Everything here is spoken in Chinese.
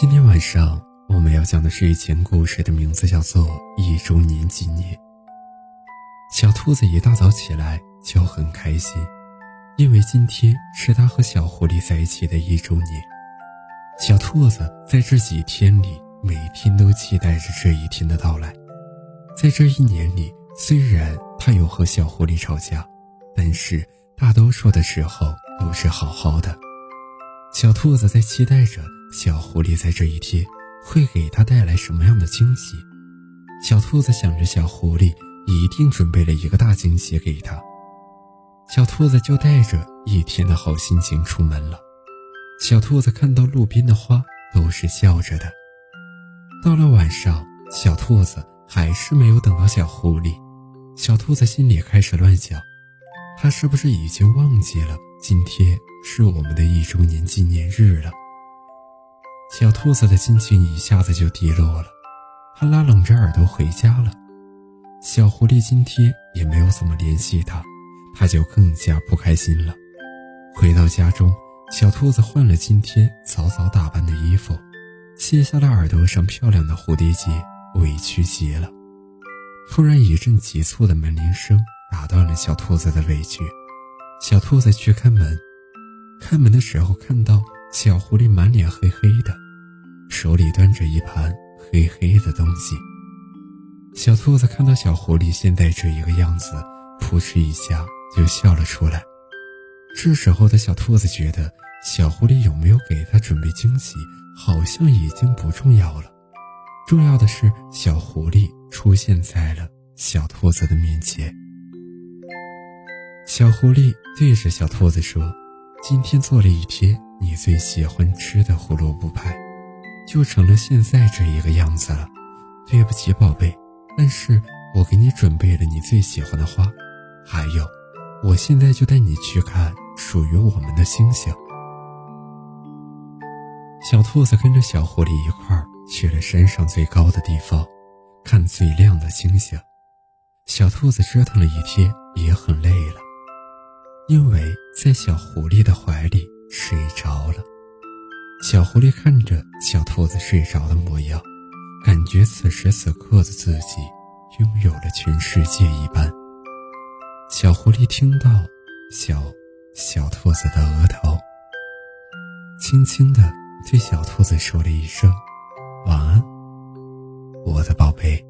今天晚上我们要讲的睡前故事，的名字叫做《一周年纪念》。小兔子一大早起来就很开心，因为今天是它和小狐狸在一起的一周年。小兔子在这几天里，每天都期待着这一天的到来。在这一年里，虽然它有和小狐狸吵架，但是大多数的时候都是好好的。小兔子在期待着。小狐狸在这一天会给他带来什么样的惊喜？小兔子想着，小狐狸一定准备了一个大惊喜给他。小兔子就带着一天的好心情出门了。小兔子看到路边的花都是笑着的。到了晚上，小兔子还是没有等到小狐狸。小兔子心里开始乱想：他是不是已经忘记了今天是我们的一周年纪念日了？小兔子的心情一下子就低落了，它拉拢着耳朵回家了。小狐狸今天也没有怎么联系它，它就更加不开心了。回到家中，小兔子换了今天早早打扮的衣服，卸下了耳朵上漂亮的蝴蝶结，委屈极了。突然一阵急促的门铃声打断了小兔子的委屈，小兔子去开门，开门的时候看到。小狐狸满脸黑黑的，手里端着一盘黑黑的东西。小兔子看到小狐狸现在这一个样子，扑哧一下就笑了出来。这时候的小兔子觉得，小狐狸有没有给它准备惊喜，好像已经不重要了。重要的是，小狐狸出现在了小兔子的面前。小狐狸对着小兔子说：“今天做了一天。”你最喜欢吃的胡萝卜派，就成了现在这一个样子了。对不起，宝贝，但是我给你准备了你最喜欢的花，还有，我现在就带你去看属于我们的星星。小兔子跟着小狐狸一块儿去了山上最高的地方，看最亮的星星。小兔子折腾了一天，也很累了，因为在小狐狸的怀里。睡着了，小狐狸看着小兔子睡着的模样，感觉此时此刻的自己拥有了全世界一般。小狐狸听到小小兔子的额头，轻轻地对小兔子说了一声晚安，我的宝贝。